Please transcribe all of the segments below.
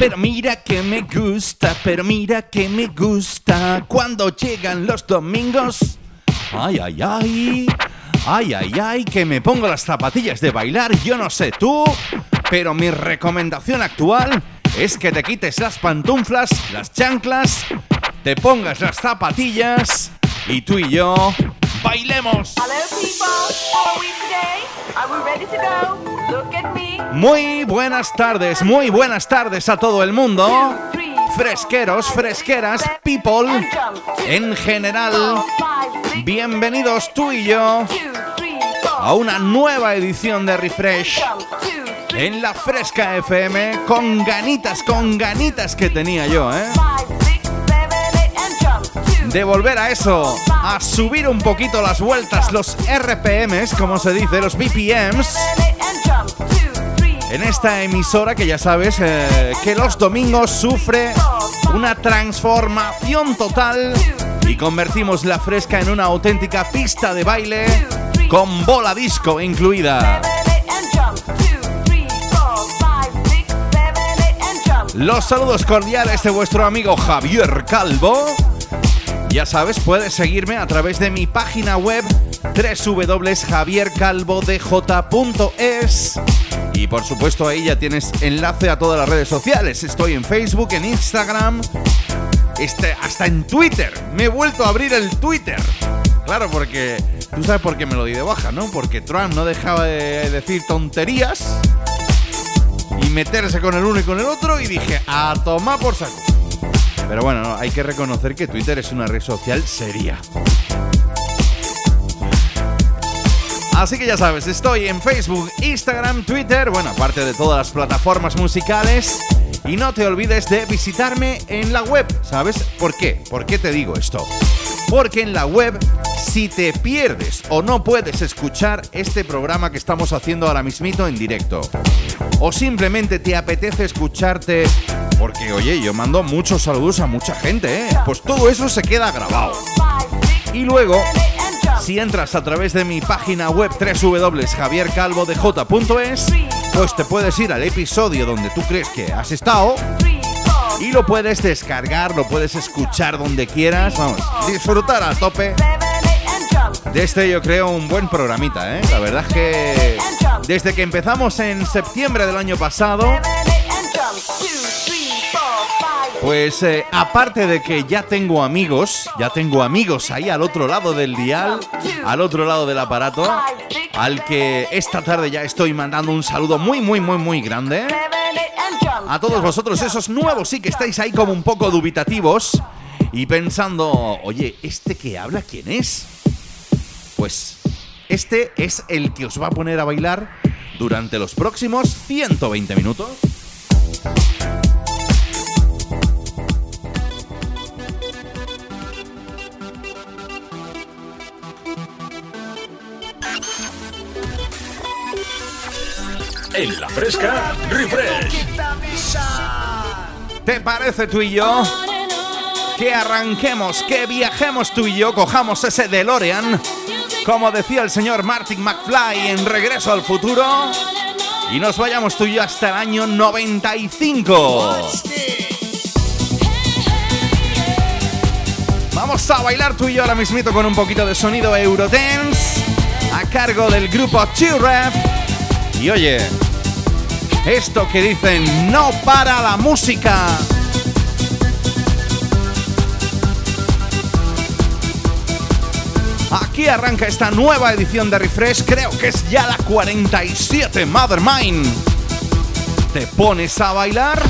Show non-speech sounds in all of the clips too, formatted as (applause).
Pero mira que me gusta, pero mira que me gusta cuando llegan los domingos. Ay, ay, ay. Ay, ay, ay, que me pongo las zapatillas de bailar, yo no sé tú, pero mi recomendación actual es que te quites las pantuflas, las chanclas, te pongas las zapatillas y tú y yo bailemos. Muy buenas tardes, muy buenas tardes a todo el mundo. Fresqueros, fresqueras, people, en general, bienvenidos tú y yo a una nueva edición de Refresh en la Fresca FM con ganitas, con ganitas que tenía yo, ¿eh? De volver a eso, a subir un poquito las vueltas, los RPMs, como se dice, los BPMs, en esta emisora que ya sabes eh, que los domingos sufre una transformación total y convertimos la fresca en una auténtica pista de baile con bola disco incluida. Los saludos cordiales de vuestro amigo Javier Calvo. Ya sabes, puedes seguirme a través de mi página web www.javiercalvodj.es y por supuesto ahí ya tienes enlace a todas las redes sociales. Estoy en Facebook, en Instagram, este, hasta en Twitter. Me he vuelto a abrir el Twitter. Claro, porque tú sabes por qué me lo di de baja, ¿no? Porque Trump no dejaba de decir tonterías y meterse con el uno y con el otro y dije, a tomar por saco. Pero bueno, no, hay que reconocer que Twitter es una red social seria. Así que ya sabes, estoy en Facebook, Instagram, Twitter, bueno, aparte de todas las plataformas musicales. Y no te olvides de visitarme en la web, ¿sabes? ¿Por qué? ¿Por qué te digo esto? Porque en la web, si te pierdes o no puedes escuchar este programa que estamos haciendo ahora mismito en directo, o simplemente te apetece escucharte, porque oye, yo mando muchos saludos a mucha gente, ¿eh? Pues todo eso se queda grabado. Y luego, si entras a través de mi página web www.javiercalvodj.es, pues te puedes ir al episodio donde tú crees que has estado y lo puedes descargar, lo puedes escuchar donde quieras, vamos, disfrutar a tope de este yo creo un buen programita, ¿eh? La verdad es que desde que empezamos en septiembre del año pasado, pues eh, aparte de que ya tengo amigos, ya tengo amigos ahí al otro lado del dial, al otro lado del aparato, al que esta tarde ya estoy mandando un saludo muy, muy, muy, muy grande. A todos vosotros, esos nuevos sí que estáis ahí como un poco dubitativos y pensando, oye, ¿este que habla quién es? Pues este es el que os va a poner a bailar durante los próximos 120 minutos. En la fresca, refresh. ¿Te parece tú y yo? Que arranquemos, que viajemos tú y yo, cojamos ese DeLorean, como decía el señor Martin McFly en Regreso al Futuro, y nos vayamos tú y yo hasta el año 95. Vamos a bailar tú y yo ahora mismito con un poquito de sonido Eurodance a cargo del grupo T-Rap. Y oye, esto que dicen no para la música. Arranca esta nueva edición de Refresh, creo que es ya la 47, Mother Mine. ¿Te pones a bailar?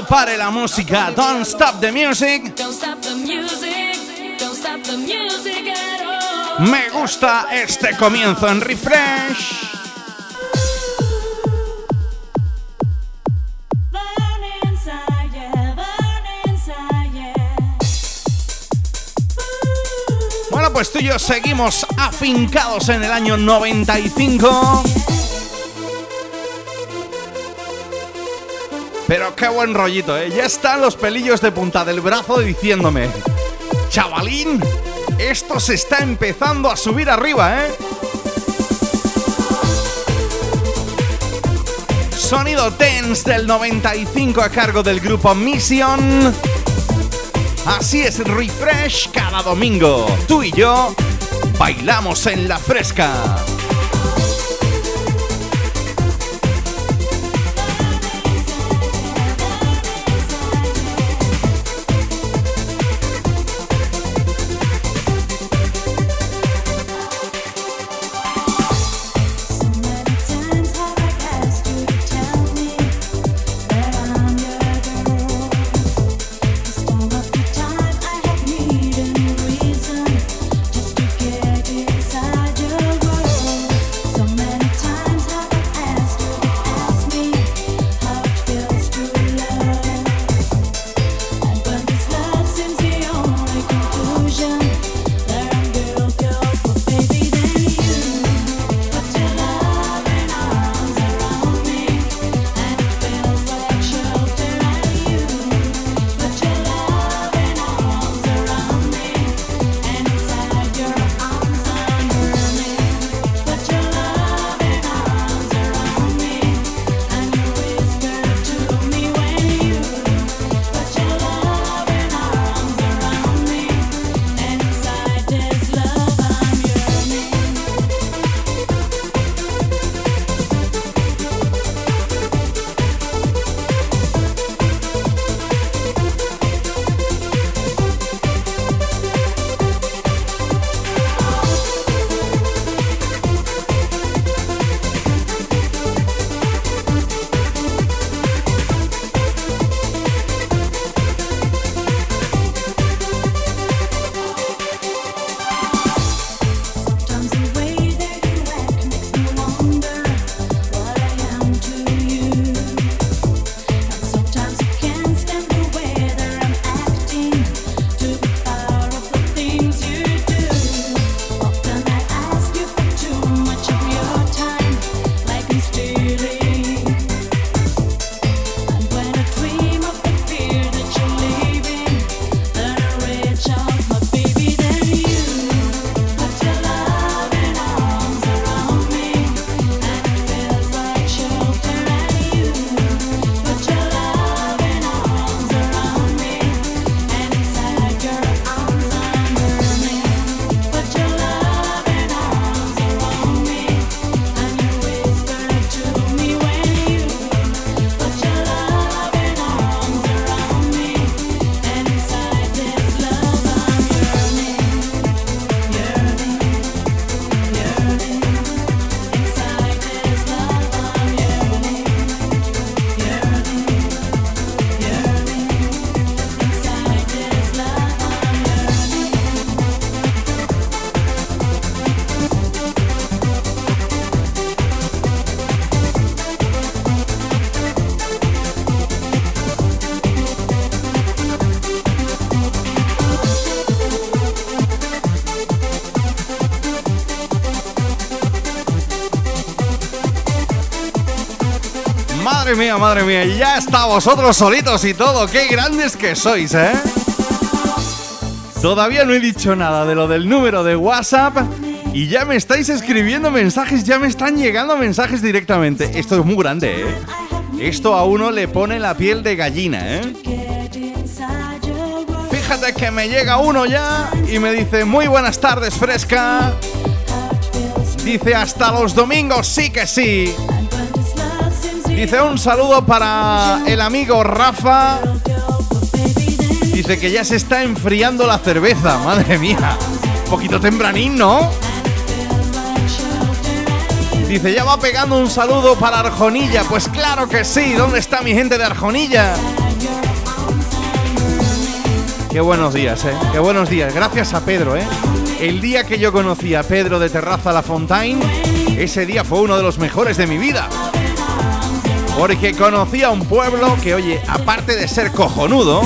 No pare la música. Don't stop the music. Me gusta este comienzo en refresh. Bueno, pues tú y yo seguimos afincados en el año 95. Pero qué buen rollito, ¿eh? Ya están los pelillos de punta del brazo diciéndome, chavalín, esto se está empezando a subir arriba, ¿eh? Sonido Tense del 95 a cargo del grupo Mission. Así es, refresh cada domingo. Tú y yo bailamos en la fresca. Mía, madre mía, ya está vosotros solitos y todo. Qué grandes que sois, ¿eh? Todavía no he dicho nada de lo del número de WhatsApp y ya me estáis escribiendo mensajes, ya me están llegando mensajes directamente. Esto es muy grande, ¿eh? Esto a uno le pone la piel de gallina, ¿eh? Fíjate que me llega uno ya y me dice, muy buenas tardes, fresca. Dice, hasta los domingos, sí que sí. Dice, un saludo para el amigo Rafa. Dice que ya se está enfriando la cerveza, madre mía. Un poquito tempranín, ¿no? Dice, ya va pegando un saludo para Arjonilla. Pues claro que sí, ¿dónde está mi gente de Arjonilla? Qué buenos días, ¿eh? Qué buenos días. Gracias a Pedro, ¿eh? El día que yo conocí a Pedro de Terraza La Fontaine, ese día fue uno de los mejores de mi vida. Porque conocí a un pueblo que, oye, aparte de ser cojonudo,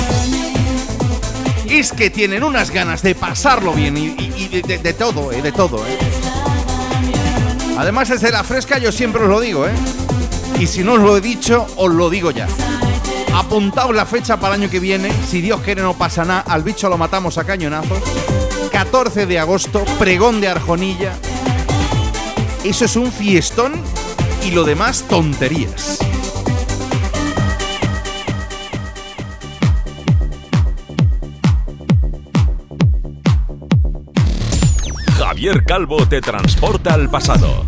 es que tienen unas ganas de pasarlo bien y, de todo, ¿eh? De todo, ¿eh? Además, desde la fresca yo siempre os lo digo, ¿eh? Y si no os lo he dicho, os lo digo ya. Apuntaos la fecha para el año que viene. Si Dios quiere, no pasa nada. Al bicho lo matamos a cañonazos. 14 de agosto, pregón de Arjonilla. Eso es un fiestón y lo demás tonterías. Calvo te transporta al pasado.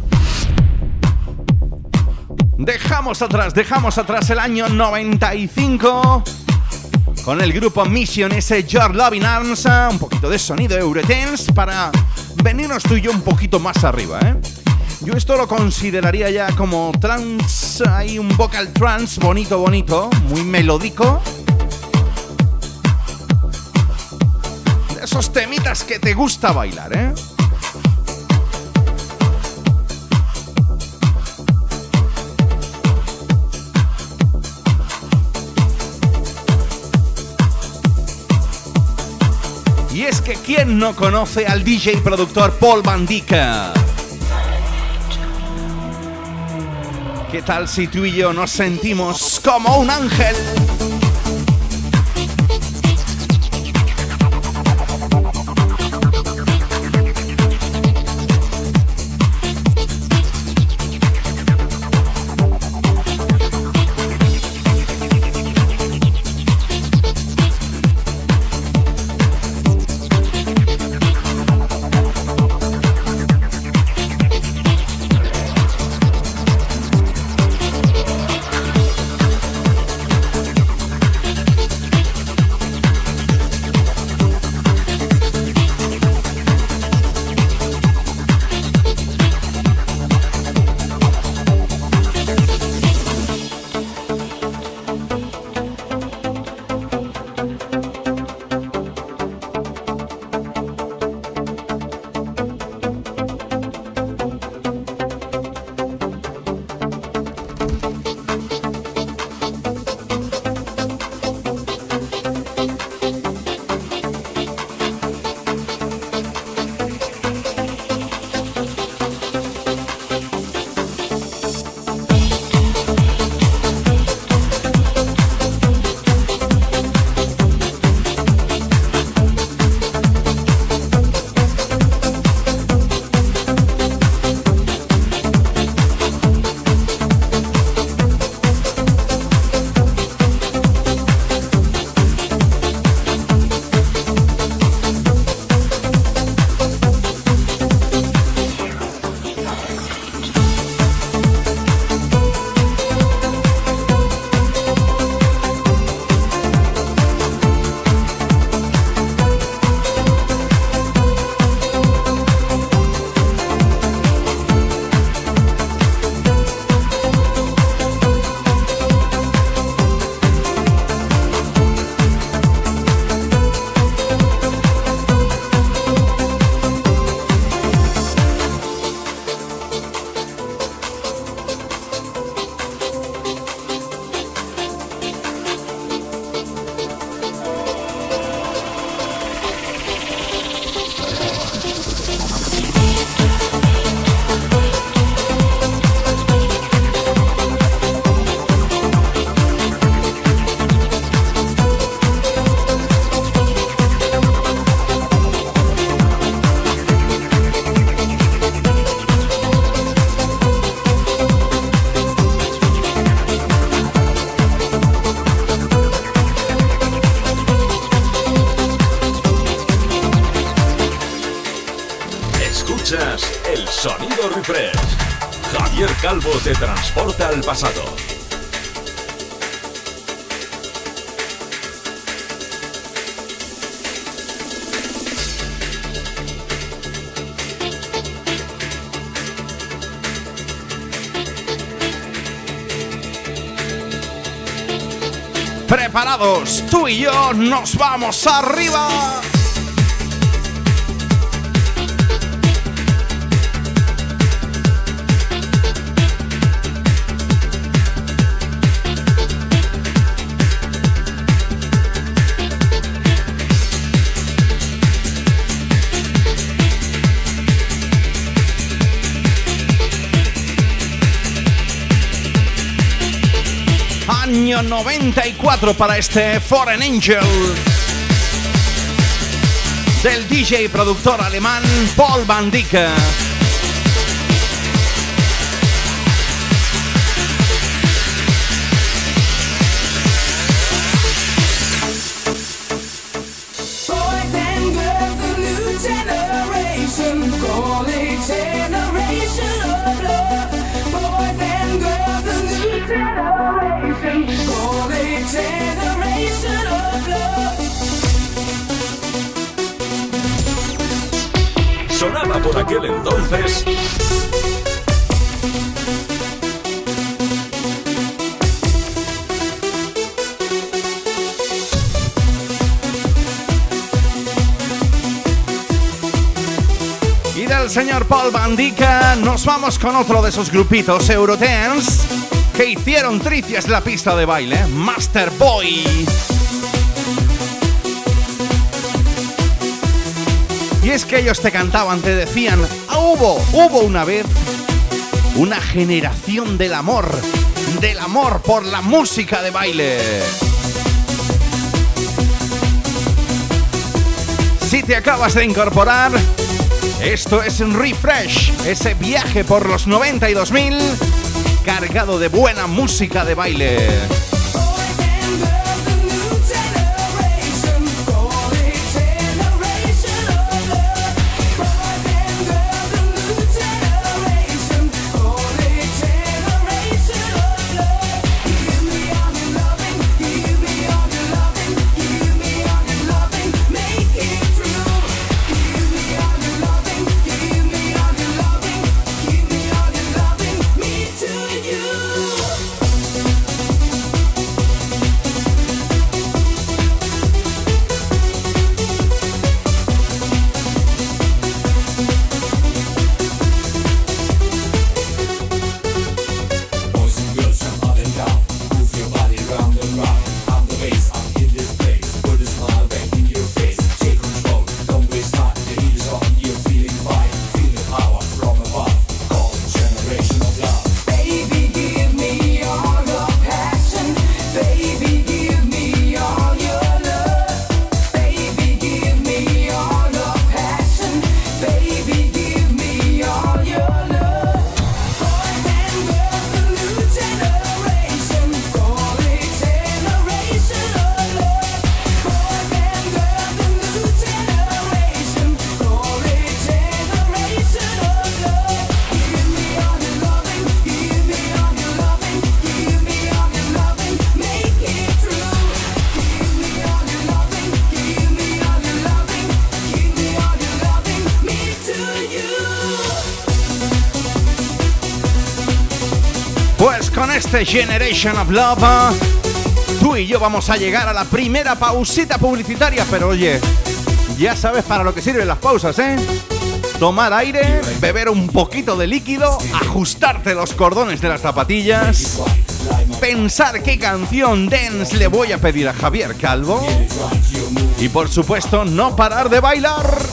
Dejamos atrás, dejamos atrás el año 95 con el grupo Mission ese Your Loving Arms, ah, un poquito de sonido Eurodance para venirnos tú y yo un poquito más arriba, ¿eh? Yo esto lo consideraría ya como trance, hay un vocal trance bonito, bonito, muy melódico. De esos temitas que te gusta bailar, ¿eh? Y es que ¿quién no conoce al DJ y productor Paul Bandica? ¿Qué tal si tú y yo nos sentimos como un ángel? Tú y yo nos vamos arriba. Año 94 para este Foreign Angel del DJ y productor alemán Paul Van Dyck. Y del señor Paul Van Dyck nos vamos con otro de esos grupitos Eurodance que hicieron tricias la pista de baile, Master Boy. Y es que ellos te cantaban, te decían, "Ah, hubo, hubo una vez una generación del amor, del amor por la música de baile. Si te acabas de incorporar, esto es un refresh, ese viaje por los 92.000 cargado de buena música de baile. Este Generation of Love, ah, tú y yo vamos a llegar a la primera pausita publicitaria, pero oye, ya sabes para lo que sirven las pausas, ¿eh? Tomar aire, beber un poquito de líquido, ajustarte los cordones de las zapatillas, pensar qué canción dance le voy a pedir a Javier Calvo y por supuesto no parar de bailar.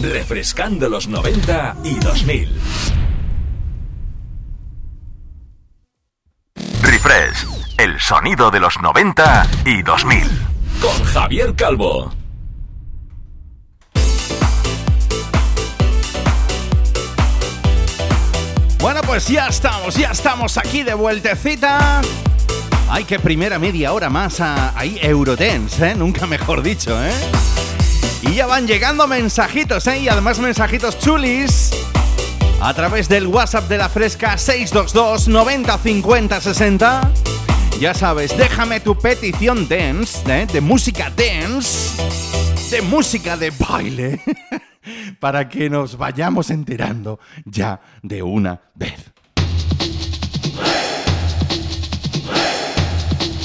Refrescando los 90 y 2000. Refresh, el sonido de los 90 y 2000. Con Javier Calvo. Bueno, pues ya estamos, ya estamos aquí de vueltecita. Ay, que primera media hora más a, ahí Eurodance, ¿eh? Nunca mejor dicho, ¿eh? Y ya van llegando mensajitos, ¿eh? Y además mensajitos chulis. A través del WhatsApp de la Fresca 622 90 50 60. Ya sabes, déjame tu petición dance, ¿eh? de música dance, de música de baile, (laughs) para que nos vayamos enterando ya de una vez.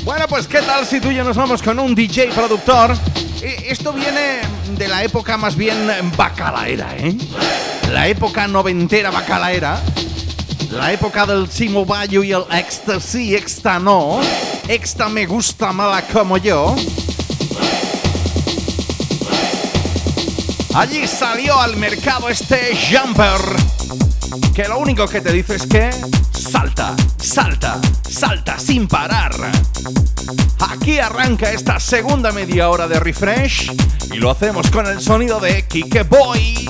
Bueno, pues qué tal si tú y yo nos vamos con un DJ productor. Eh, Esto viene de la época más bien bacalaera, ¿eh? La época noventera bacalaera. La época del Chimo Bayo y el extra sí, extra no. Extra me gusta mala como yo. Allí salió al mercado este jumper. Que lo único que te dice es que salta, salta, salta sin parar. Aquí arranca esta segunda media hora de refresh y lo hacemos con el sonido de Kike Boy.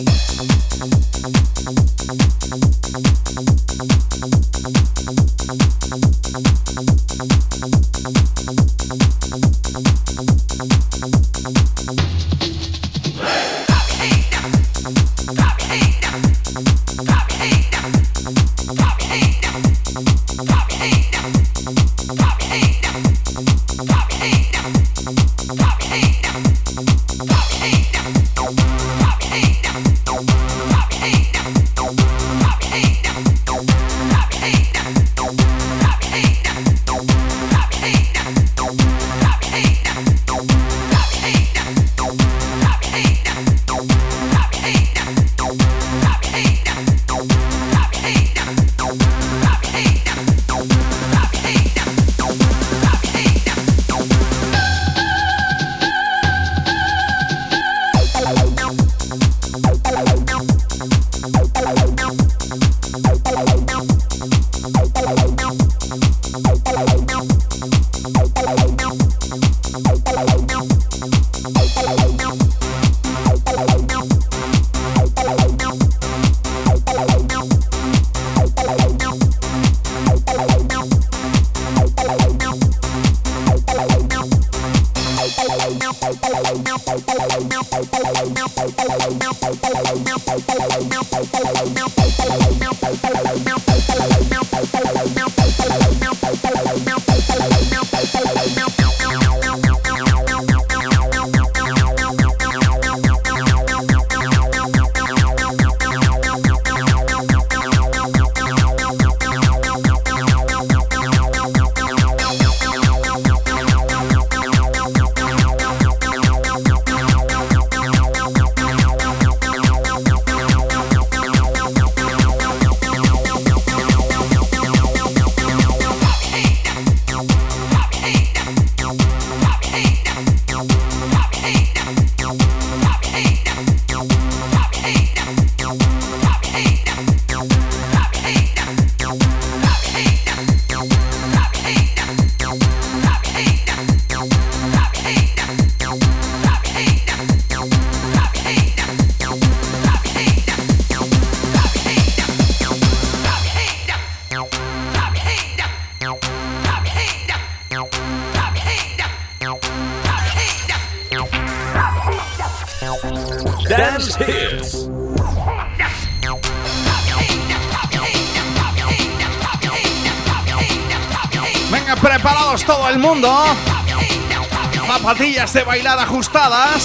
De bailar ajustadas.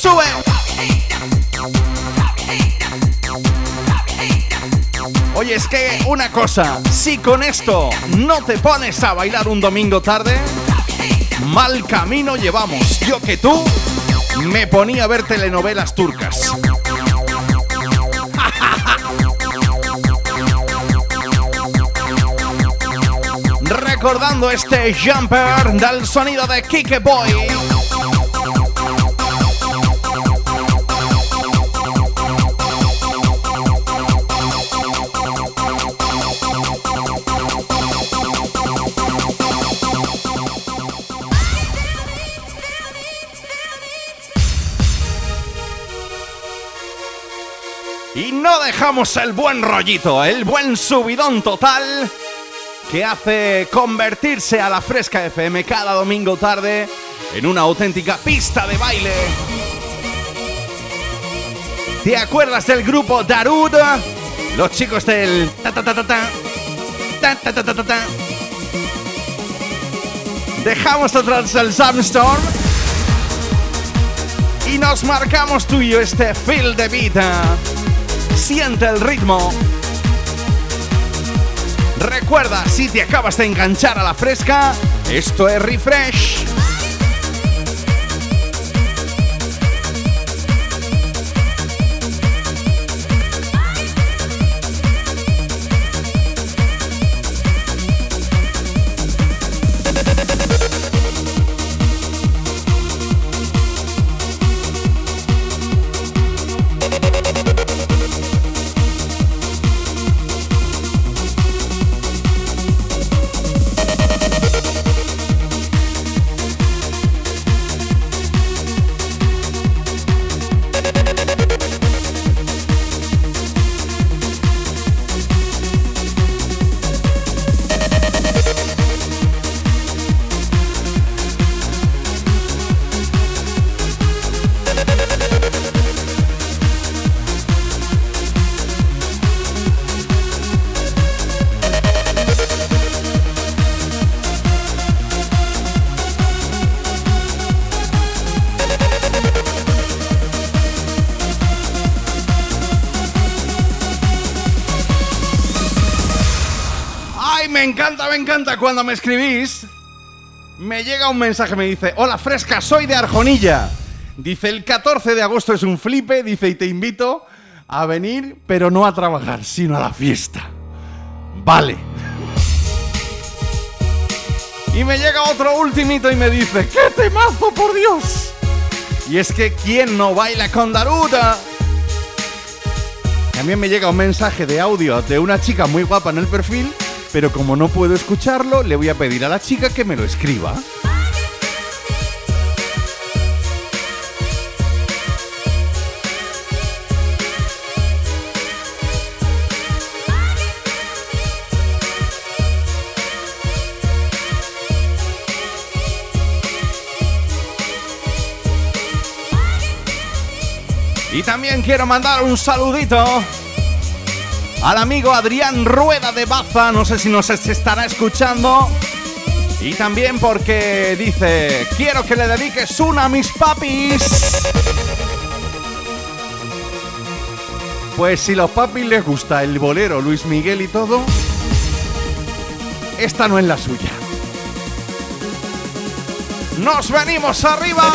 Sube. Oye, es que una cosa, si con esto no te pones a bailar un domingo tarde, mal camino llevamos. Yo que tú me ponía a ver telenovelas turcas. recordando este jumper del sonido de Kike Boy. Y no dejamos el buen rollito, el buen subidón total que hace convertirse a la Fresca FM cada domingo tarde en una auténtica pista de baile. ¿Te acuerdas del grupo Darud? Los chicos del ta ta ta ta ta ta ta ta ta. Dejamos atrás el Sandstorm y nos marcamos tú y yo este feel de vida. Siente el ritmo. Recuerda, si te acabas de enganchar a la fresca, esto es refresh. Cuando me escribís. Me llega un mensaje, me dice, hola fresca, soy de Arjonilla. Dice, el 14 de agosto es un flipe, dice, y te invito a venir, pero no a trabajar, sino a la fiesta. Vale. Y me llega otro ultimito y me dice, ¡qué temazo, por Dios! Y es que, ¿quién no baila con Daruda? También me llega un mensaje de audio de una chica muy guapa en el perfil, pero como no puedo escucharlo, le voy a pedir a la chica que me lo escriba. Y también quiero mandar un saludito al amigo Adrián Rueda de Baza, no sé si nos estará escuchando. Y también porque dice, quiero que le dediques una a mis papis. Pues si los papis les gusta el bolero Luis Miguel y todo, esta no es la suya. ¡Nos venimos arriba!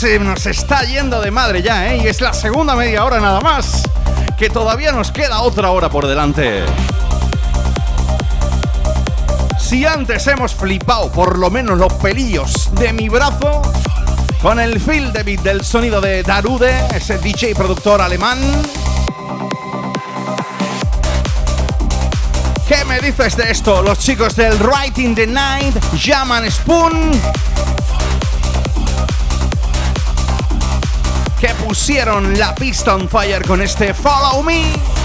Se nos está yendo de madre ya, ¿eh? Y es la segunda media hora nada más. Que todavía nos queda otra hora por delante. Si antes hemos flipado por lo menos los pelillos de mi brazo con el feel de beat del sonido de Darude, ese DJ productor alemán. ¿Qué me dices de esto? Los chicos del Right in the Night, llaman Spoon. Pusieron la pista on fire con este Follow Me.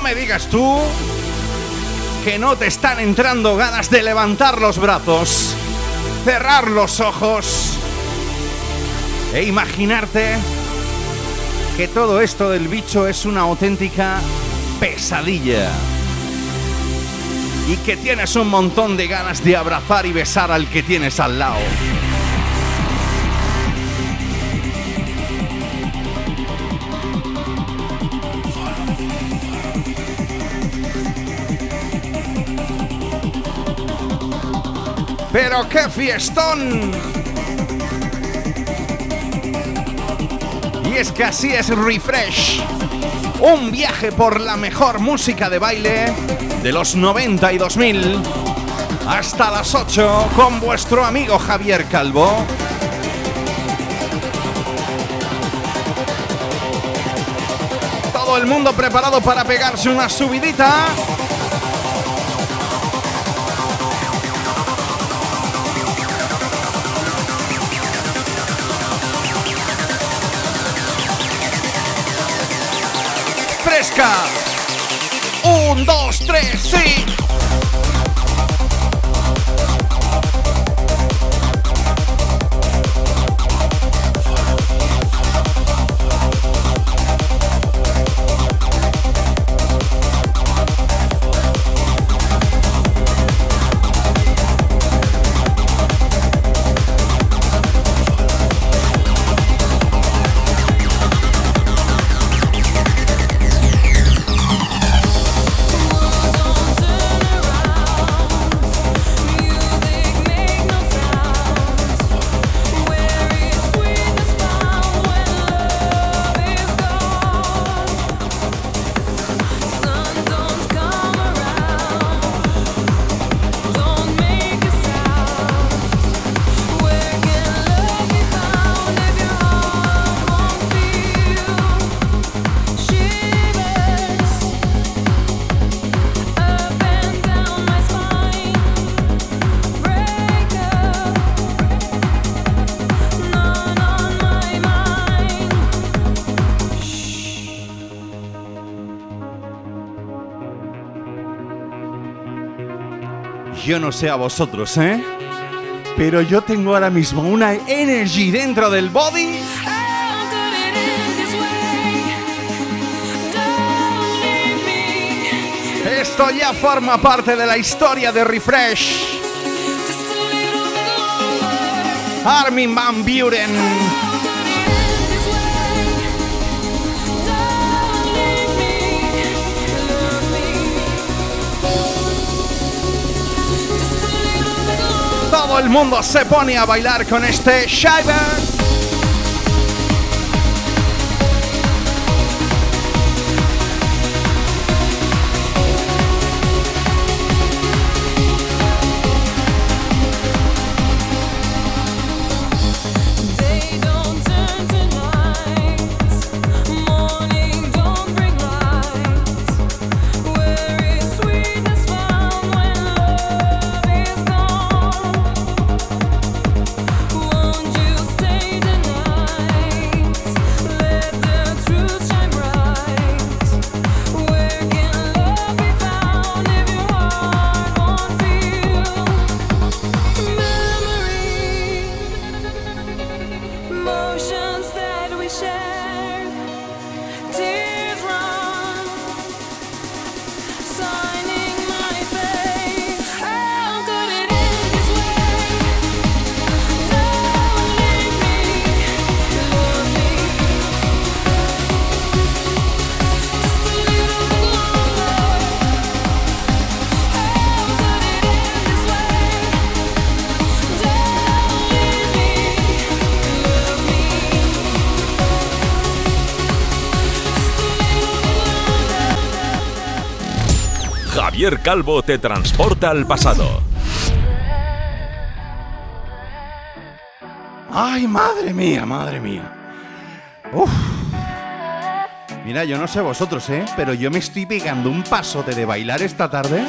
No me digas tú que no te están entrando ganas de levantar los brazos, cerrar los ojos e imaginarte que todo esto del bicho es una auténtica pesadilla. Y que tienes un montón de ganas de abrazar y besar al que tienes al lado. Pero qué fiestón. Y es que así es Refresh. Un viaje por la mejor música de baile de los 90 y 2000 hasta las 8 con vuestro amigo Javier Calvo. Todo el mundo preparado para pegarse una subidita. Un, dos, tres, sí. Yo no sé a vosotros, ¿eh? Pero yo tengo ahora mismo una energy dentro del body. Esto ya forma parte de la historia de Refresh. Armin Van Buren. Todo el mundo se pone a bailar con este Shiver. Calvo te transporta al pasado. Ay, madre mía, madre mía. Uf. Mira, yo no sé vosotros, ¿eh? Pero yo me estoy pegando un pasote de bailar esta tarde.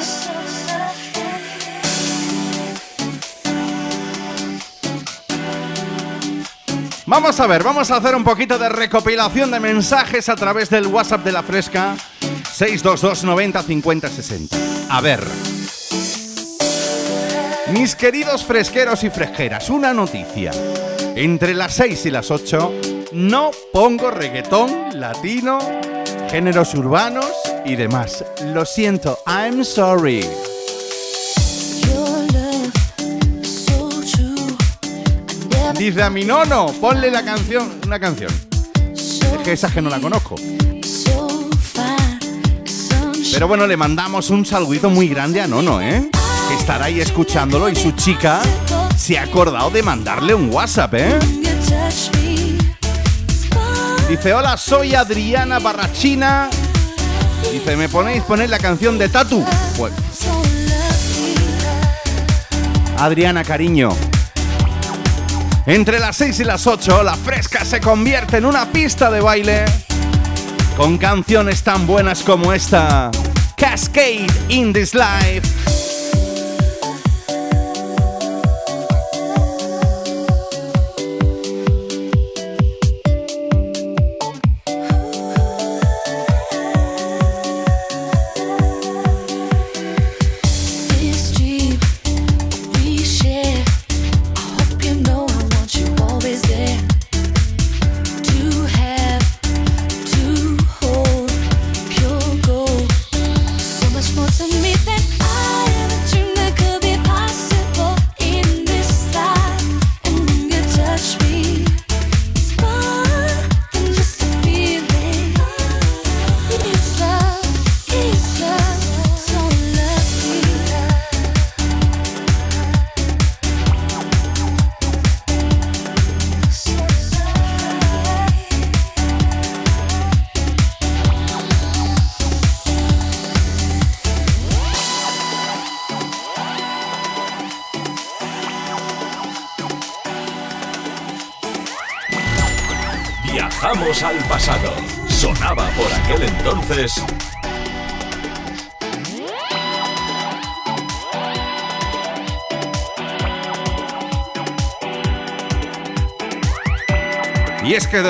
Vamos a ver, vamos a hacer un poquito de recopilación de mensajes a través del WhatsApp de la Fresca 622 90 50 60. A ver. Mis queridos fresqueros y fresqueras, una noticia. Entre las 6 y las 8 no pongo reggaetón, latino, géneros urbanos y demás. Lo siento, I'm sorry. Dice a mi nono, ponle la canción, una canción. Es que esa que no la conozco. Pero bueno, le mandamos un saludito muy grande a Nono, ¿eh? Que estará ahí escuchándolo y su chica se ha acordado de mandarle un WhatsApp, ¿eh? Dice, hola, soy Adriana Barrachina. Dice, ¿me ponéis poner la canción de Tatu? Pues. Adriana, cariño. Entre las 6 y las 8, la fresca se convierte en una pista de baile con canciones tan buenas como esta. Cascade in this life.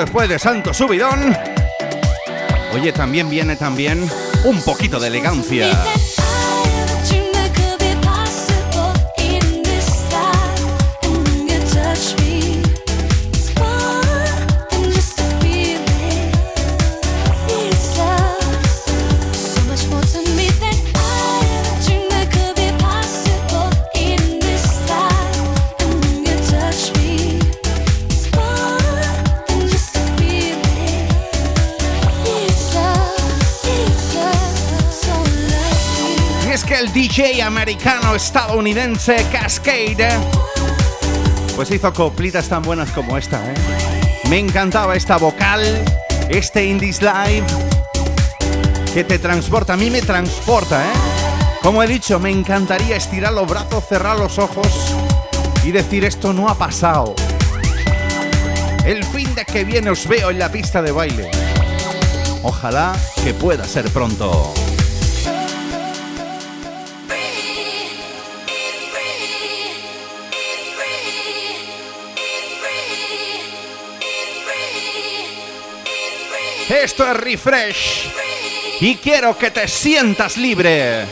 Después de Santo Subidón, oye, también viene también un poquito de elegancia. Americano estadounidense Cascade. Pues hizo coplitas tan buenas como esta, ¿eh? Me encantaba esta vocal, este Indies Live, que te transporta, a mí me transporta, ¿eh? Como he dicho, me encantaría estirar los brazos, cerrar los ojos y decir esto no ha pasado. El fin de que viene os veo en la pista de baile. Ojalá que pueda ser pronto. Esto es Refresh y quiero que te sientas libre.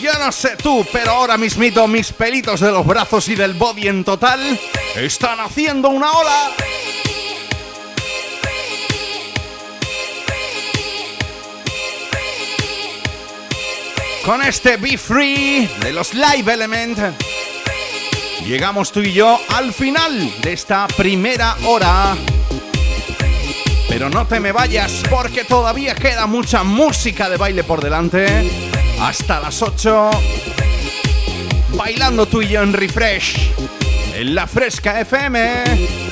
Yo no sé tú, pero ahora mismito mis pelitos de los brazos y del body en total están haciendo una ola. Con este Be Free de los Live Element, llegamos tú y yo al final de esta primera hora. Pero no te me vayas porque todavía queda mucha música de baile por delante. Hasta las 8. Bailando tú y yo en Refresh. En la Fresca FM.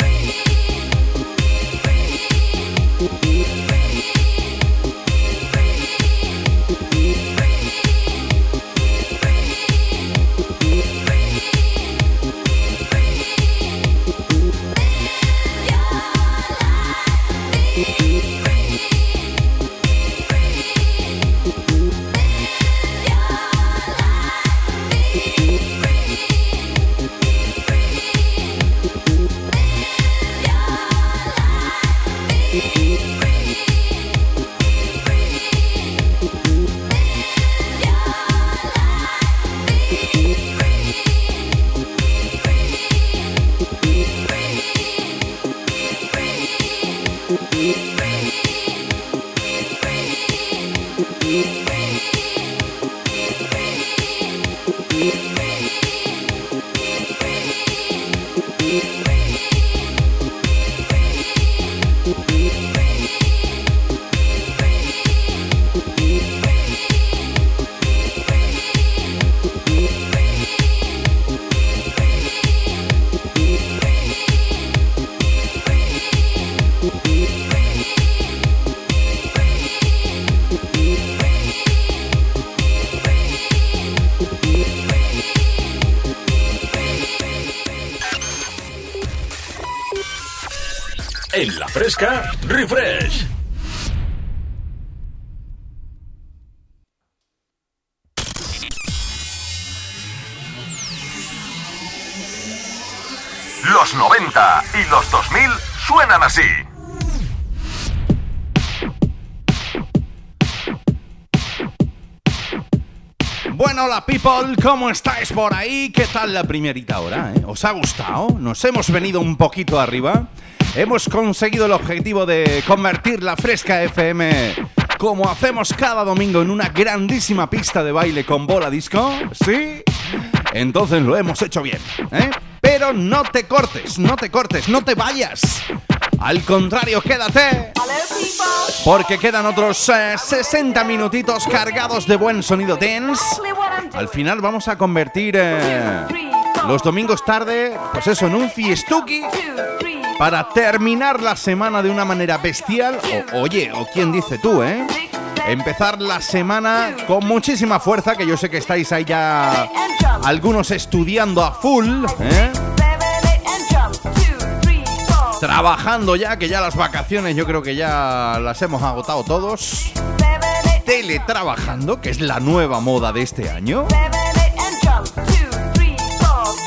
En la fresca, refresh. Los 90 y los 2000 suenan así. Bueno, hola people, ¿cómo estáis por ahí? ¿Qué tal la primerita hora? eh? ¿Os ha gustado? ¿Nos hemos venido un poquito arriba? Hemos conseguido el objetivo de convertir la Fresca FM como hacemos cada domingo en una grandísima pista de baile con bola disco, ¿sí? Entonces lo hemos hecho bien, ¿eh? Pero no te cortes, no te cortes, no te vayas. Al contrario, quédate. Porque quedan otros eh, 60 minutitos cargados de buen sonido dance. Al final vamos a convertir eh, los domingos tarde, pues eso, en un fiestuki para terminar la semana de una manera bestial. Oye, o quién dice tú, ¿eh? Empezar la semana con muchísima fuerza, que yo sé que estáis ahí ya algunos estudiando a full, ¿eh? Trabajando ya, que ya las vacaciones yo creo que ya las hemos agotado todos. Teletrabajando, que es la nueva moda de este año.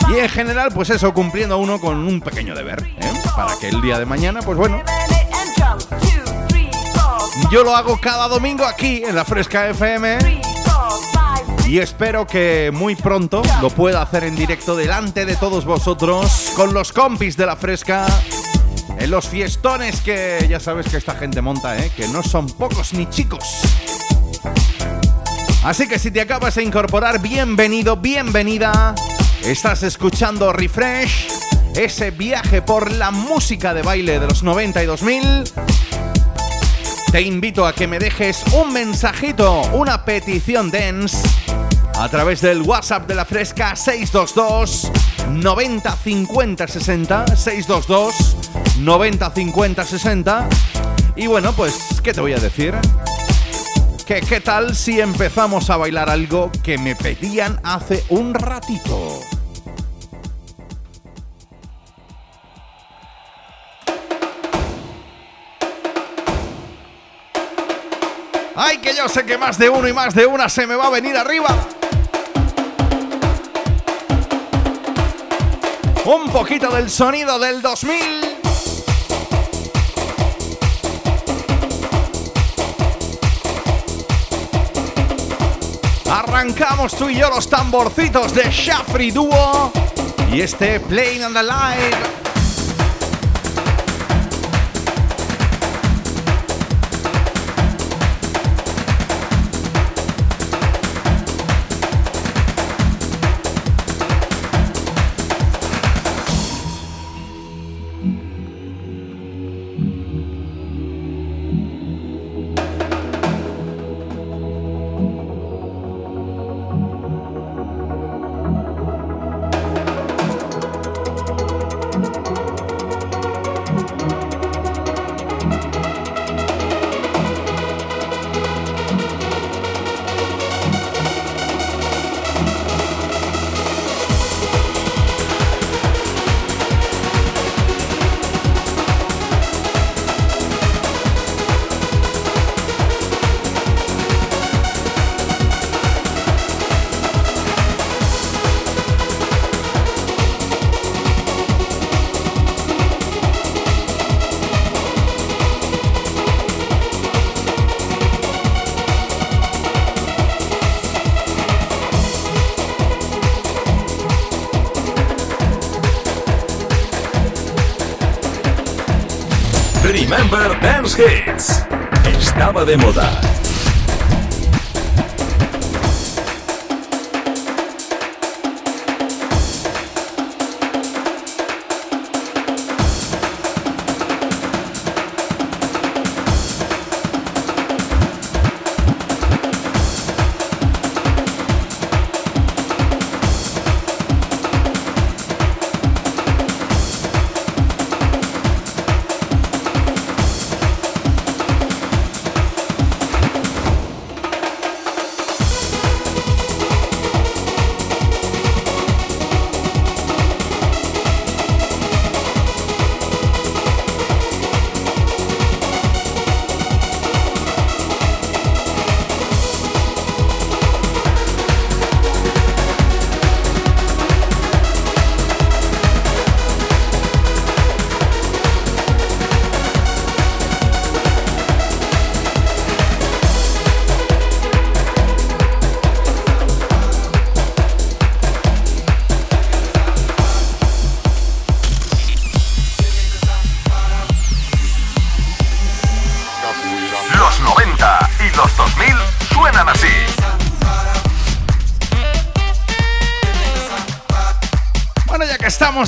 Y en general, pues eso, cumpliendo uno con un pequeño deber, ¿eh? Para que el día de mañana, pues bueno, yo lo hago cada domingo aquí en la Fresca FM. Y espero que muy pronto lo pueda hacer en directo delante de todos vosotros, con los compis de la Fresca, en los fiestones que ya sabes que esta gente monta, ¿eh? que no son pocos ni chicos. Así que si te acabas de incorporar, bienvenido, bienvenida. Estás escuchando Refresh ese viaje por la música de baile de los 90 y 2000, te invito a que me dejes un mensajito, una petición dance a través del WhatsApp de la Fresca 622 90 50 60 622 90 50 60 y bueno, pues ¿qué te voy a decir? Que qué tal si empezamos a bailar algo que me pedían hace un ratito. ¡Ay, que yo sé que más de uno y más de una se me va a venir arriba! Un poquito del sonido del 2000. Arrancamos tú y yo los tamborcitos de Shafri Duo y este Playing on the Live. Estaba de moda.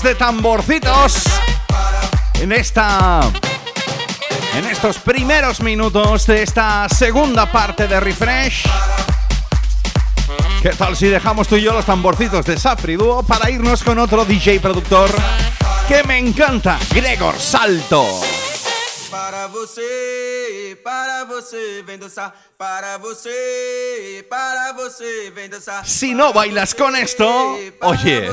De tamborcitos en esta. En estos primeros minutos de esta segunda parte de Refresh. ¿Qué tal si dejamos tú y yo los tamborcitos de Safri Duo para irnos con otro DJ productor que me encanta, Gregor Salto? Para você, para você, vem dançar. Para você, para você, vem dançar. Si no bailas con esto, oye,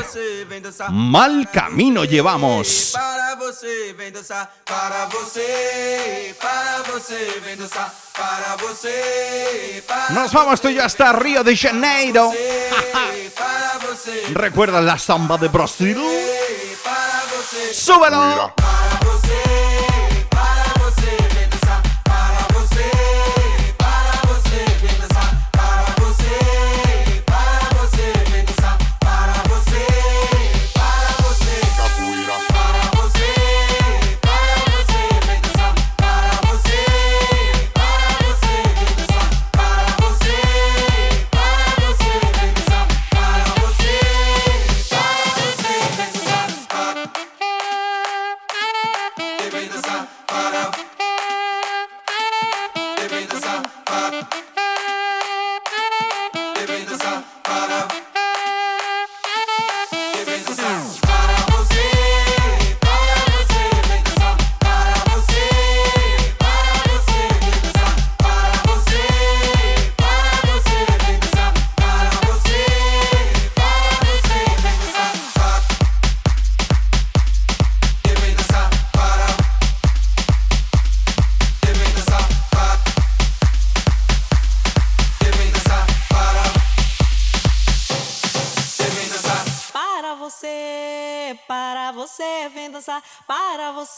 mal camino llevamos. Para você, vem dançar. Para você, para você, vem dançar. Para você, para Nos vamos tú y yo hasta Río de Janeiro. ¿Recuerdas la samba de Brasil? ¡Súbelo! Para você,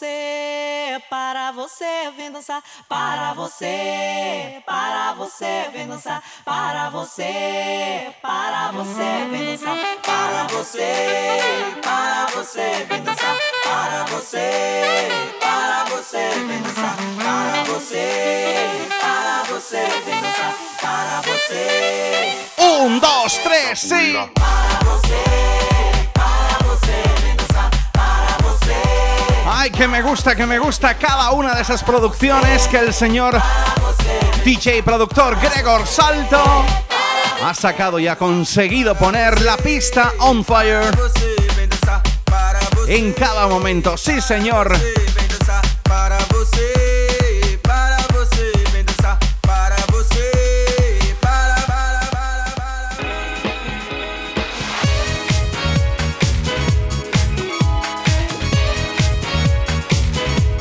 você, para você, vem dançar, para você, para você, vem dançar, para você, para você, vem dançar, para você, para você, vem dançar, para você, para você, vem dançar, para você, para você, vem dançar, para você. Un, dos, tres, sí. Ay, que me gusta, que me gusta cada una de esas producciones que el señor DJ productor Gregor Salto ha sacado y ha conseguido poner la pista on fire en cada momento. Sí, señor.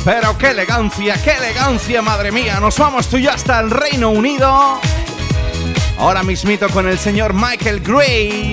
Pero qué elegancia, qué elegancia, madre mía. Nos vamos tú y yo hasta el Reino Unido. Ahora mismito con el señor Michael Gray.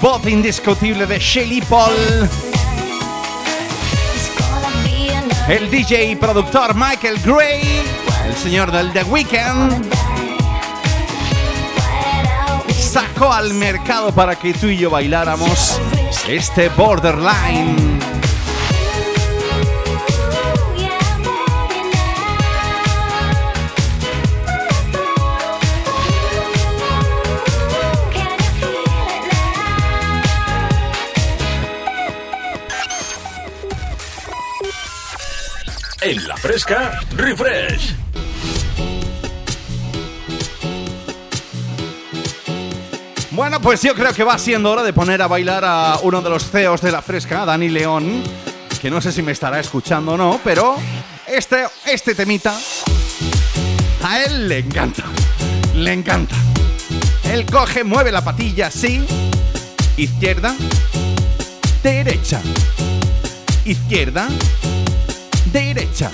Voz indiscutible de Shelly Paul. El DJ y productor Michael Gray. El señor del The Weeknd. Sacó al mercado para que tú y yo bailáramos este Borderline. Fresca, refresh. Bueno, pues yo creo que va siendo hora de poner a bailar a uno de los CEOs de la fresca, Dani León, que no sé si me estará escuchando o no, pero este, este temita a él le encanta, le encanta. Él coge, mueve la patilla así, izquierda, derecha, izquierda, derecha.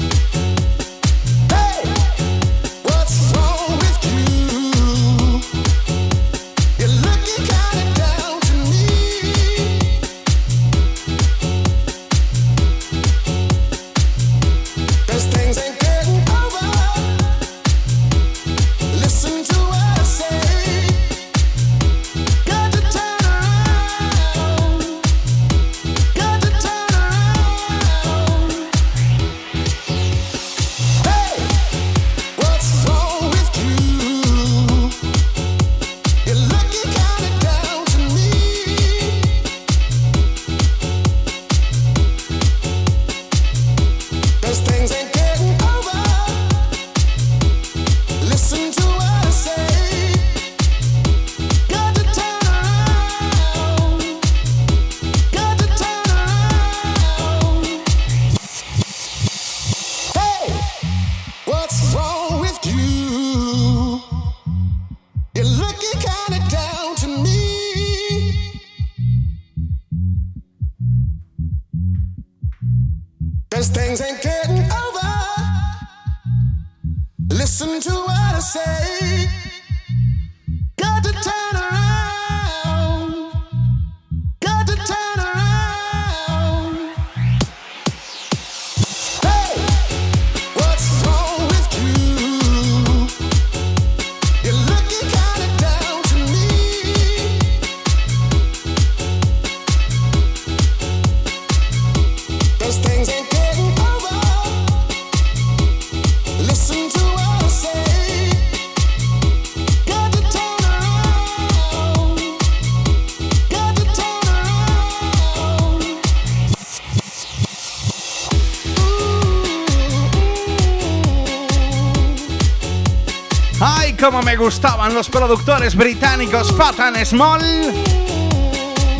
Me gustaban los productores británicos Fat and Small!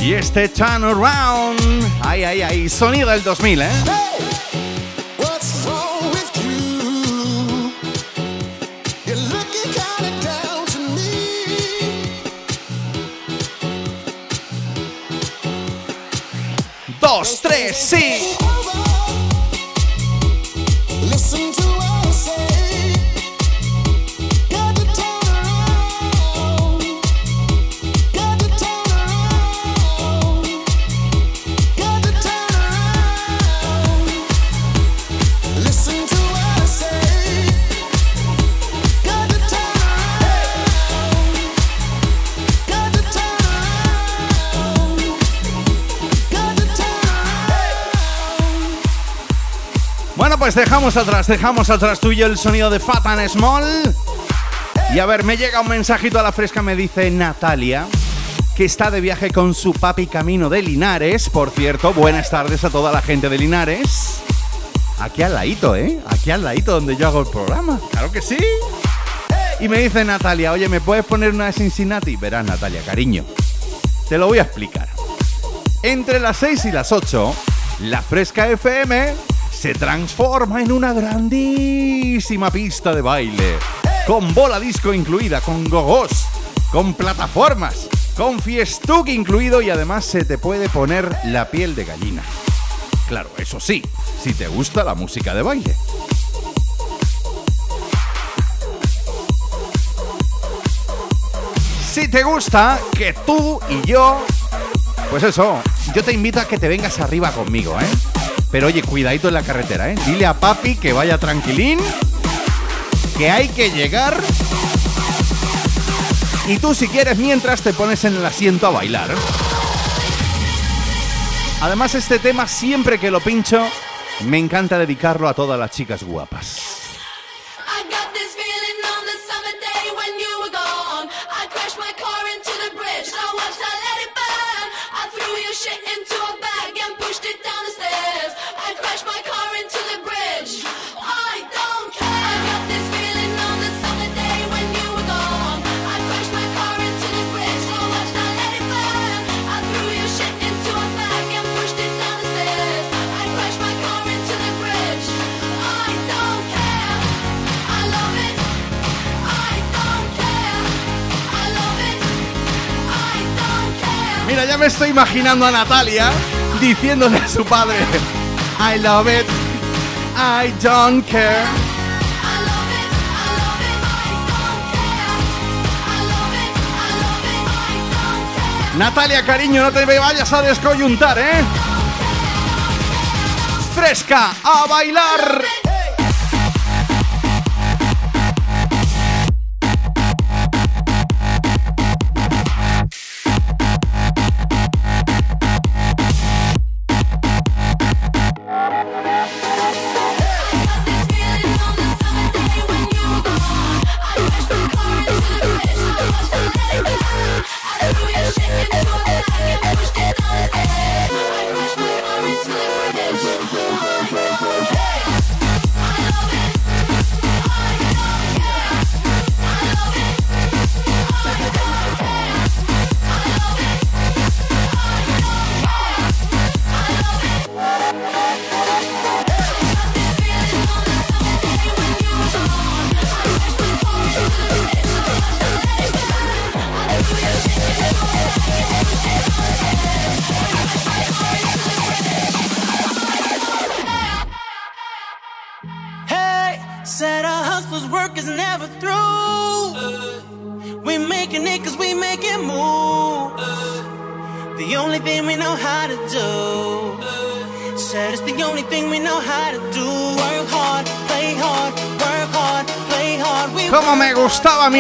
Y este Turn Around. ¡Ay, ay, ay! Sonido del 2000, ¿eh? Dos, tres, sí. Listen to dejamos atrás, dejamos atrás tuyo el sonido de Fat and Small. Y a ver, me llega un mensajito a la fresca, me dice Natalia, que está de viaje con su papi camino de Linares. Por cierto, buenas tardes a toda la gente de Linares. Aquí al ladito, ¿eh? Aquí al ladito donde yo hago el programa. Claro que sí. Y me dice Natalia, oye, ¿me puedes poner una de Cincinnati? Verás, Natalia, cariño. Te lo voy a explicar. Entre las 6 y las 8, la Fresca FM se transforma en una grandísima pista de baile. Con bola disco incluida, con gogos, con plataformas, con fiestuc incluido y además se te puede poner la piel de gallina. Claro, eso sí, si te gusta la música de baile. Si te gusta que tú y yo pues eso, yo te invito a que te vengas arriba conmigo, ¿eh? Pero oye, cuidadito en la carretera, ¿eh? Dile a papi que vaya tranquilín, que hay que llegar. Y tú si quieres mientras te pones en el asiento a bailar. Además este tema siempre que lo pincho me encanta dedicarlo a todas las chicas guapas. Ya me estoy imaginando a Natalia diciéndole a su padre, I love it, I don't care. Natalia, cariño, no te vayas a descoyuntar, ¿eh? Fresca, a bailar.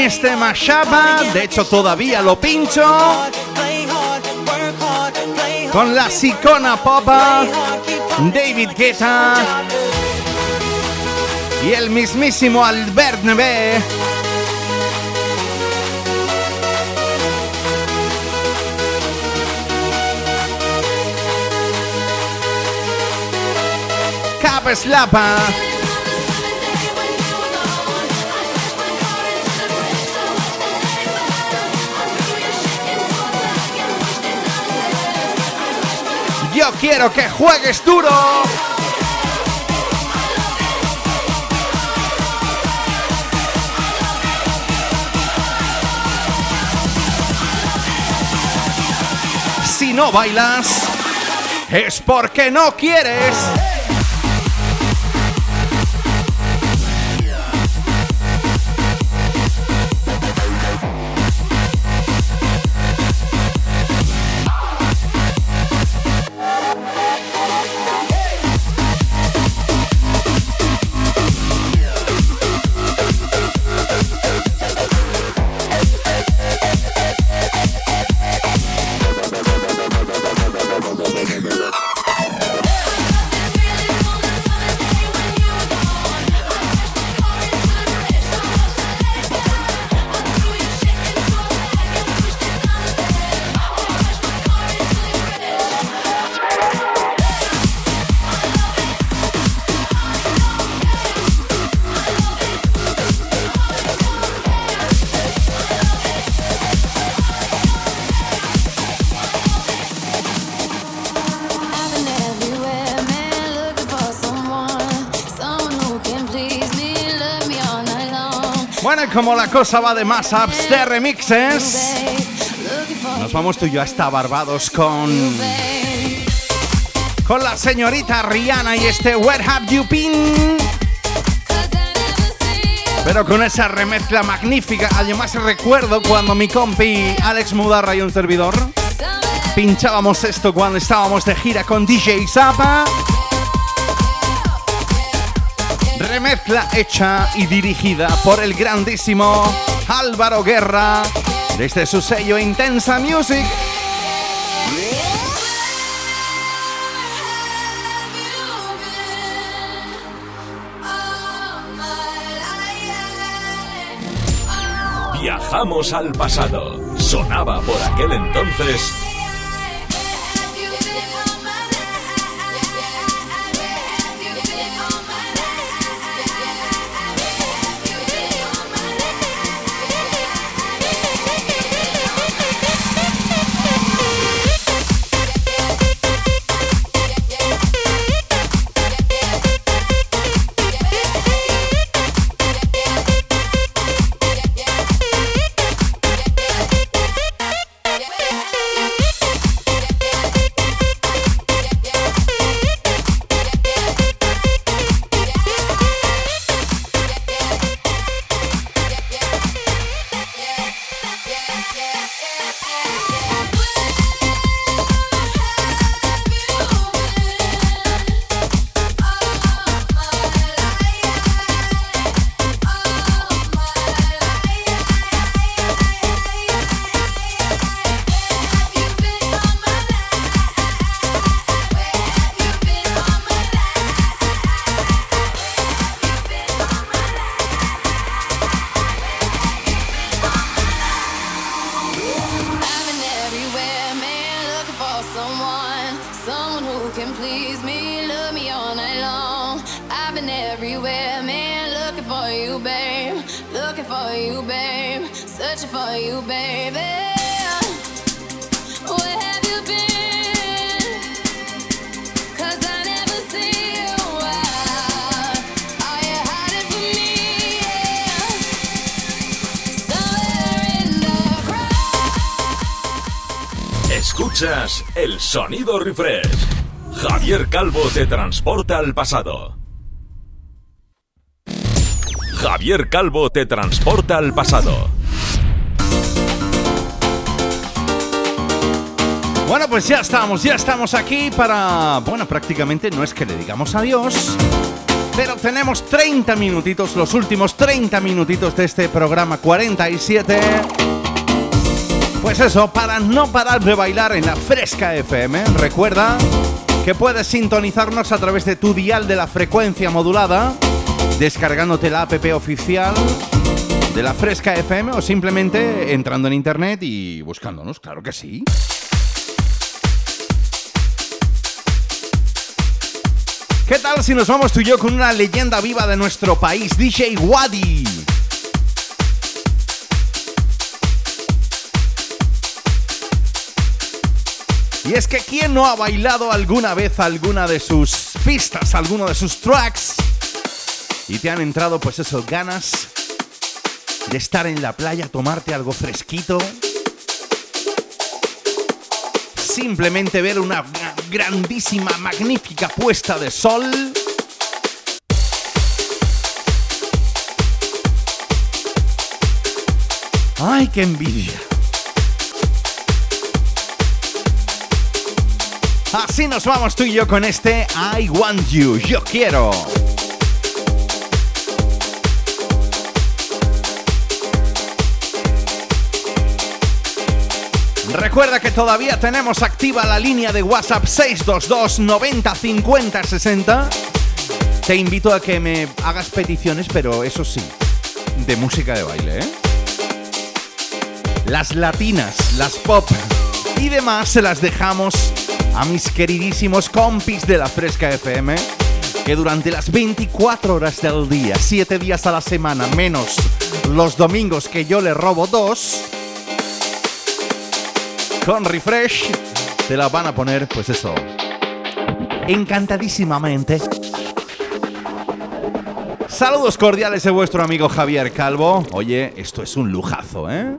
Este mashup, de hecho todavía lo pincho con la sicona popa David Guetta y el mismísimo Albert Neve. Cap Slapa. Yo quiero que juegues duro. Si no bailas, es porque no quieres. Bueno, como la cosa va de más apps de remixes, nos vamos tú y yo hasta Barbados con. Con la señorita Rihanna y este Where Have You Been? Pero con esa remezcla magnífica. Además, recuerdo cuando mi compi Alex Mudarra y un servidor pinchábamos esto cuando estábamos de gira con DJ Zappa. Remezcla hecha y dirigida por el grandísimo Álvaro Guerra desde su sello Intensa Music. Viajamos al pasado. Sonaba por aquel entonces. Te transporta al pasado. Javier Calvo te transporta al pasado. Bueno, pues ya estamos, ya estamos aquí para... Bueno, prácticamente no es que le digamos adiós, pero tenemos 30 minutitos, los últimos 30 minutitos de este programa 47. Pues eso, para no parar de bailar en la Fresca FM, recuerda que puedes sintonizarnos a través de tu dial de la frecuencia modulada, descargándote la app oficial de la Fresca FM o simplemente entrando en internet y buscándonos, claro que sí. ¿Qué tal si nos vamos tú y yo con una leyenda viva de nuestro país, DJ Wadi? Y es que ¿quién no ha bailado alguna vez alguna de sus pistas, alguno de sus tracks? Y te han entrado pues eso, ganas de estar en la playa, tomarte algo fresquito. Simplemente ver una gra- grandísima, magnífica puesta de sol. ¡Ay, qué envidia! Así nos vamos tú y yo con este I Want You, yo quiero. Recuerda que todavía tenemos activa la línea de WhatsApp 622 90 50 60. Te invito a que me hagas peticiones, pero eso sí, de música de baile, ¿eh? Las latinas, las pop y demás se las dejamos a mis queridísimos compis de la Fresca FM, que durante las 24 horas del día, 7 días a la semana, menos los domingos que yo le robo dos, con refresh, te la van a poner, pues eso, encantadísimamente. Saludos cordiales de vuestro amigo Javier Calvo. Oye, esto es un lujazo, ¿eh?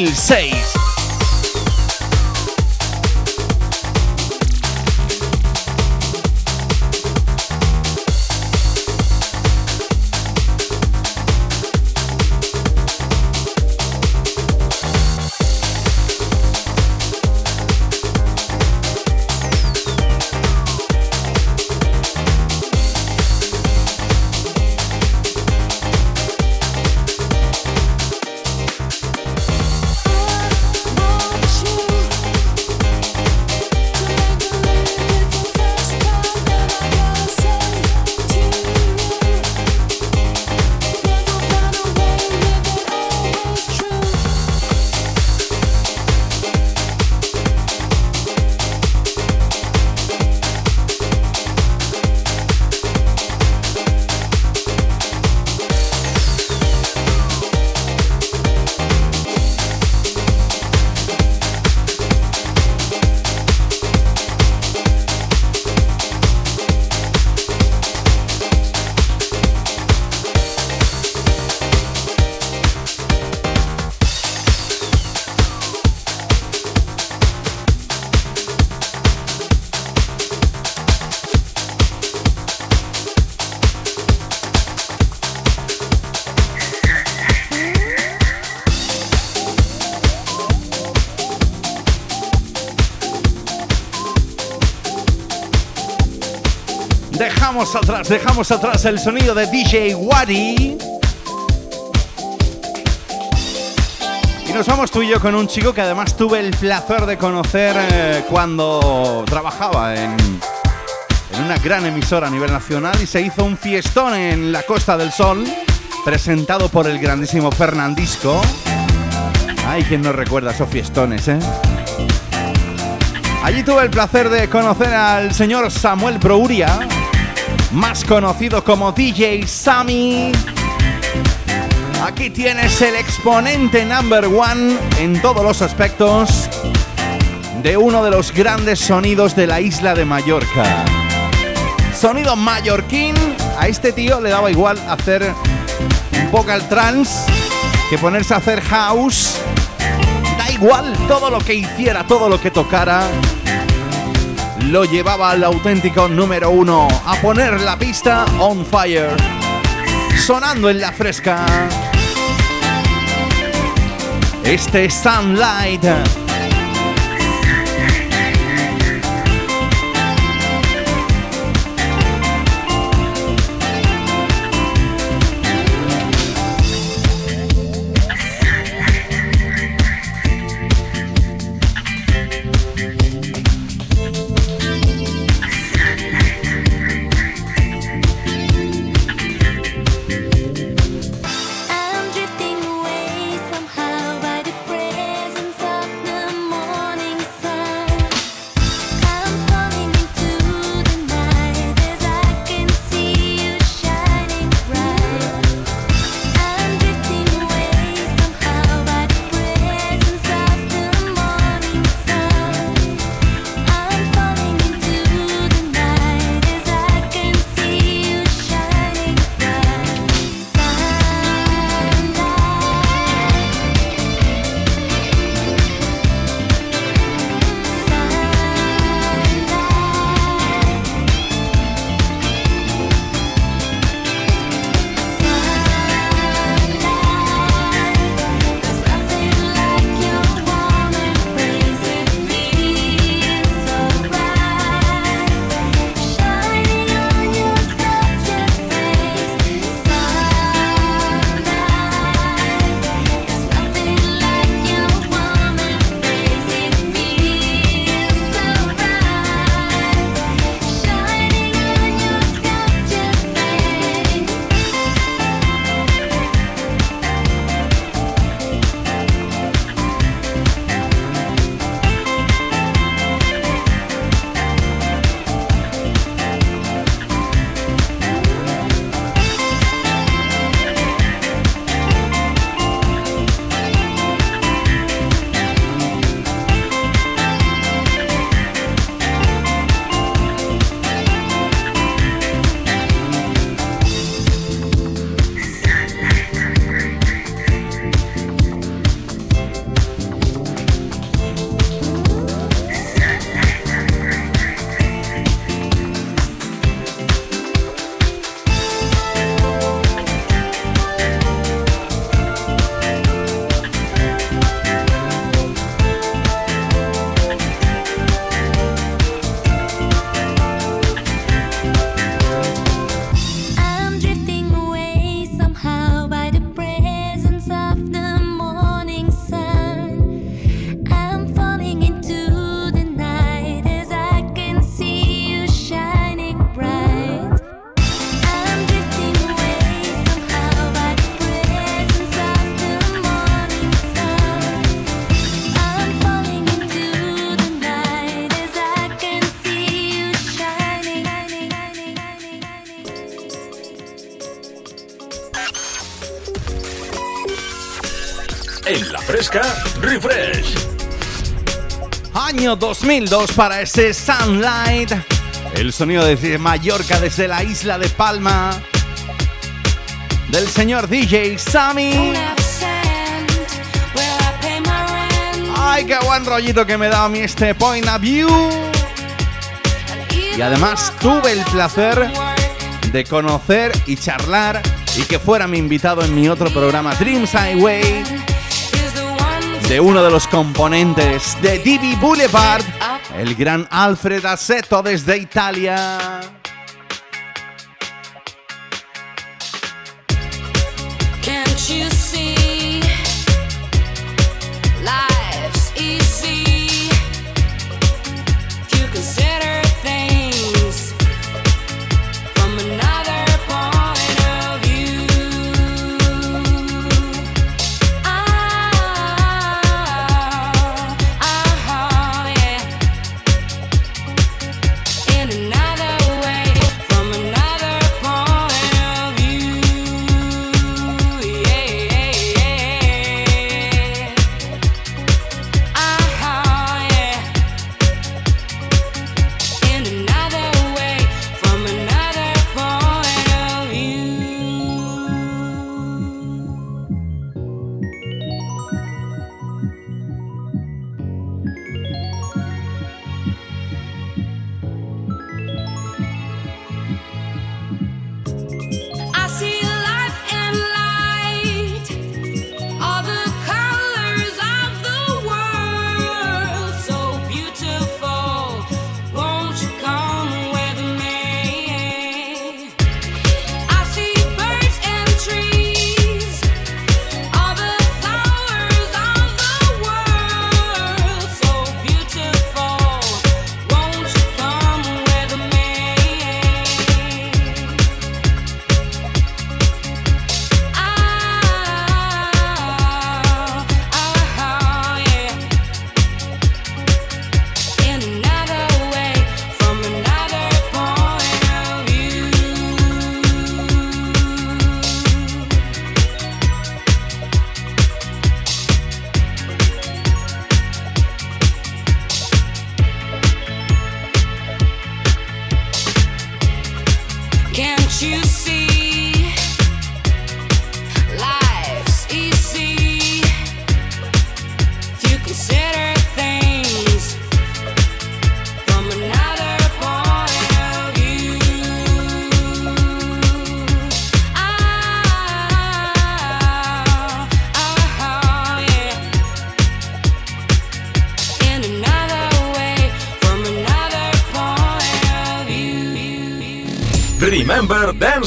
2006. Dejamos atrás el sonido de DJ Wadi. Y nos vamos tú y yo con un chico que además tuve el placer de conocer eh, cuando trabajaba en, en una gran emisora a nivel nacional y se hizo un fiestón en la Costa del Sol, presentado por el grandísimo Fernandisco. Ay, quien no recuerda esos fiestones, ¿eh? Allí tuve el placer de conocer al señor Samuel Brouria, más conocido como DJ Sammy. Aquí tienes el exponente number one en todos los aspectos de uno de los grandes sonidos de la isla de Mallorca. Sonido mallorquín, a este tío le daba igual hacer vocal trance que ponerse a hacer house. Da igual todo lo que hiciera, todo lo que tocara, lo llevaba al auténtico número uno a poner la pista on fire, sonando en la fresca. Este es Sunlight. Fresca, refresh. Año 2002 para ese Sunlight. El sonido de Mallorca desde la isla de Palma. Del señor DJ Sammy. Ay, qué buen rollito que me da a mí este point of view. Y además tuve el placer de conocer y charlar y que fuera mi invitado en mi otro programa Dreams Highway de uno de los componentes de DB Boulevard, el gran Alfred Assetto desde Italia.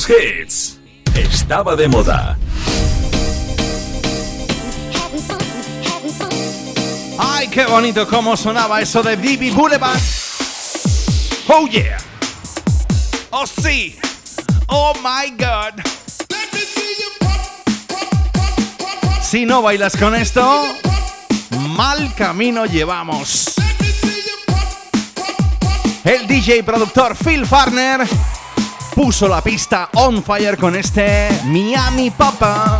Hits. Estaba de moda. ¡Ay, qué bonito cómo sonaba eso de Bibi Boulevard! ¡Oh, yeah! ¡Oh, sí! ¡Oh, my God! Si no bailas con esto, mal camino llevamos. El DJ productor Phil Farner puso la pista on fire con este Miami Papa.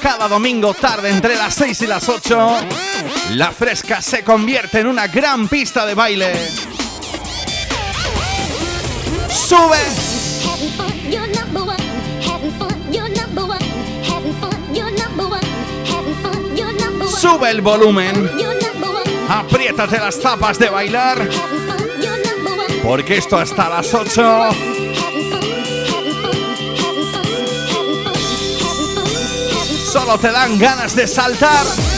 Cada domingo tarde entre las 6 y las 8, la fresca se convierte en una gran pista de baile. Sube, sube el volumen, apriétate las tapas de bailar, porque esto hasta las 8 solo te dan ganas de saltar.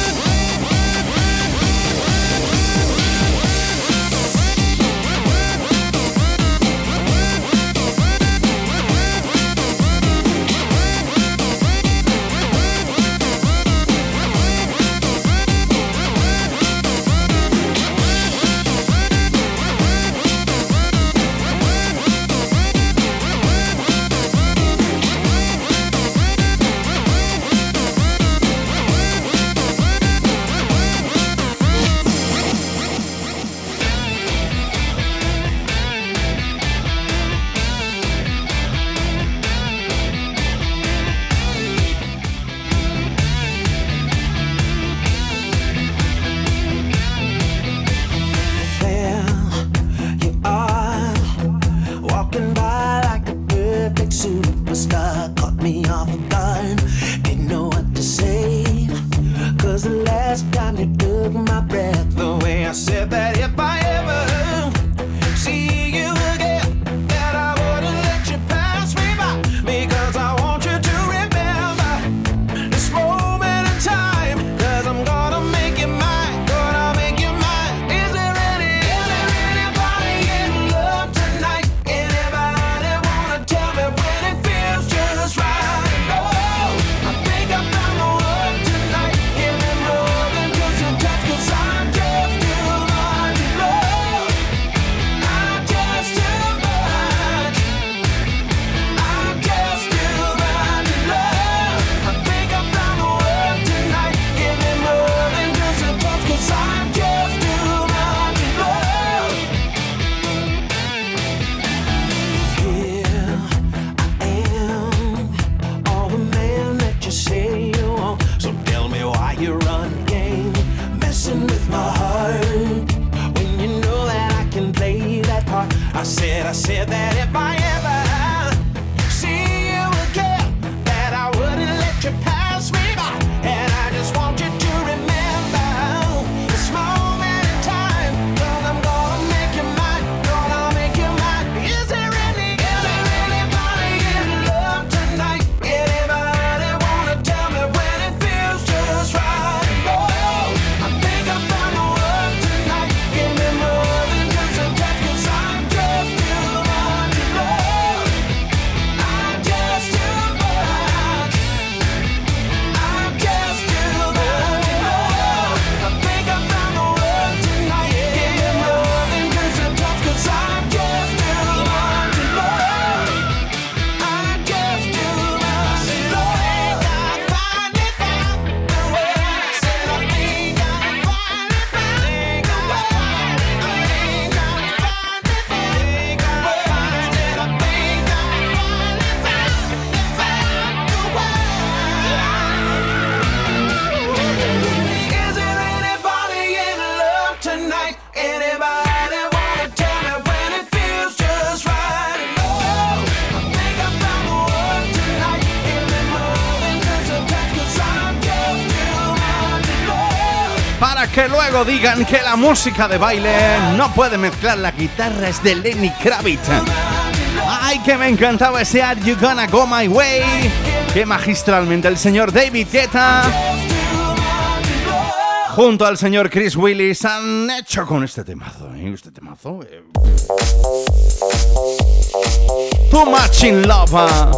Digan que la música de baile no puede mezclar la guitarra es de Lenny Kravitz. Ay, que me encantaba ese Are You Gonna Go My Way. Que magistralmente el señor David Guetta junto al señor Chris Willis han hecho con este temazo. ¿eh? Este temazo. eh. Too much in love. ah.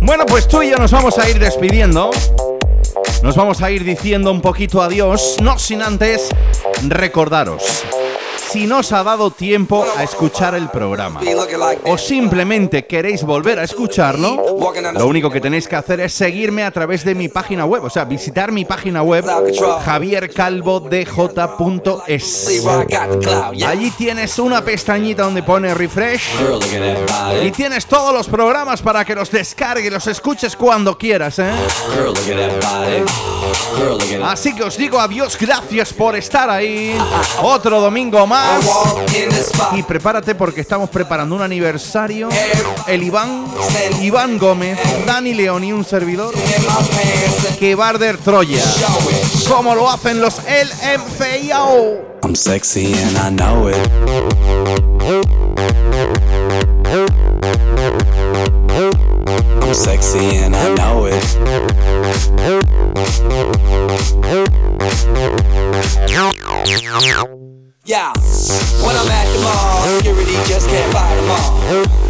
Bueno, pues tú y yo nos vamos a ir despidiendo. Nos vamos a ir diciendo un poquito adiós, no sin antes recordaros. Si no os ha dado tiempo a escuchar el programa o simplemente queréis volver a escucharlo, lo único que tenéis que hacer es seguirme a través de mi página web, o sea, visitar mi página web javiercalvodj.es. Allí tienes una pestañita donde pone refresh y tienes todos los programas para que los descargues y los escuches cuando quieras, ¿eh? Así que os digo adiós, gracias por estar ahí. Otro domingo más. Y prepárate porque estamos preparando un aniversario. El Iván, Iván Dani León y un servidor. Que va a arder Troya. Como lo hacen los LMFAO. I'm sexy and I know it. I'm sexy and I know it. Yeah, when I'm at the mall, security just can't fight them all.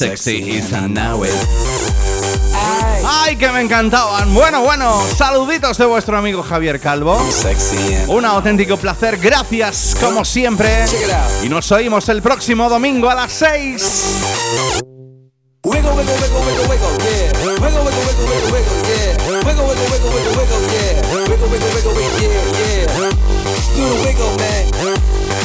sexy is I know it. ¡Ay, que me encantaban! Bueno, bueno, saluditos de vuestro amigo Javier Calvo. Un auténtico placer, gracias como siempre. Y nos oímos el próximo domingo a las 6. Wiggle, wiggle, wiggle, wiggle, wiggle, yeah. Wiggle, wiggle, wiggle, wiggle, wiggle, yeah. Wiggle, wiggle, wiggle, wiggle, wiggle, yeah. Wiggle, wiggle, wiggle, wiggle, yeah, yeah. Do the wiggle, man.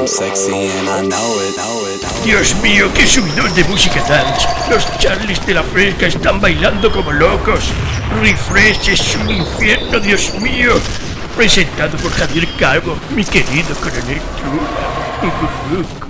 I'm sexy and I know it. Dios mío, qué subidón de música dance. Los Charlies de la fresca están bailando como locos. Refresh es un infierno, Dios mío. Presentado por Javier Calvo, mi querido coronel Trula.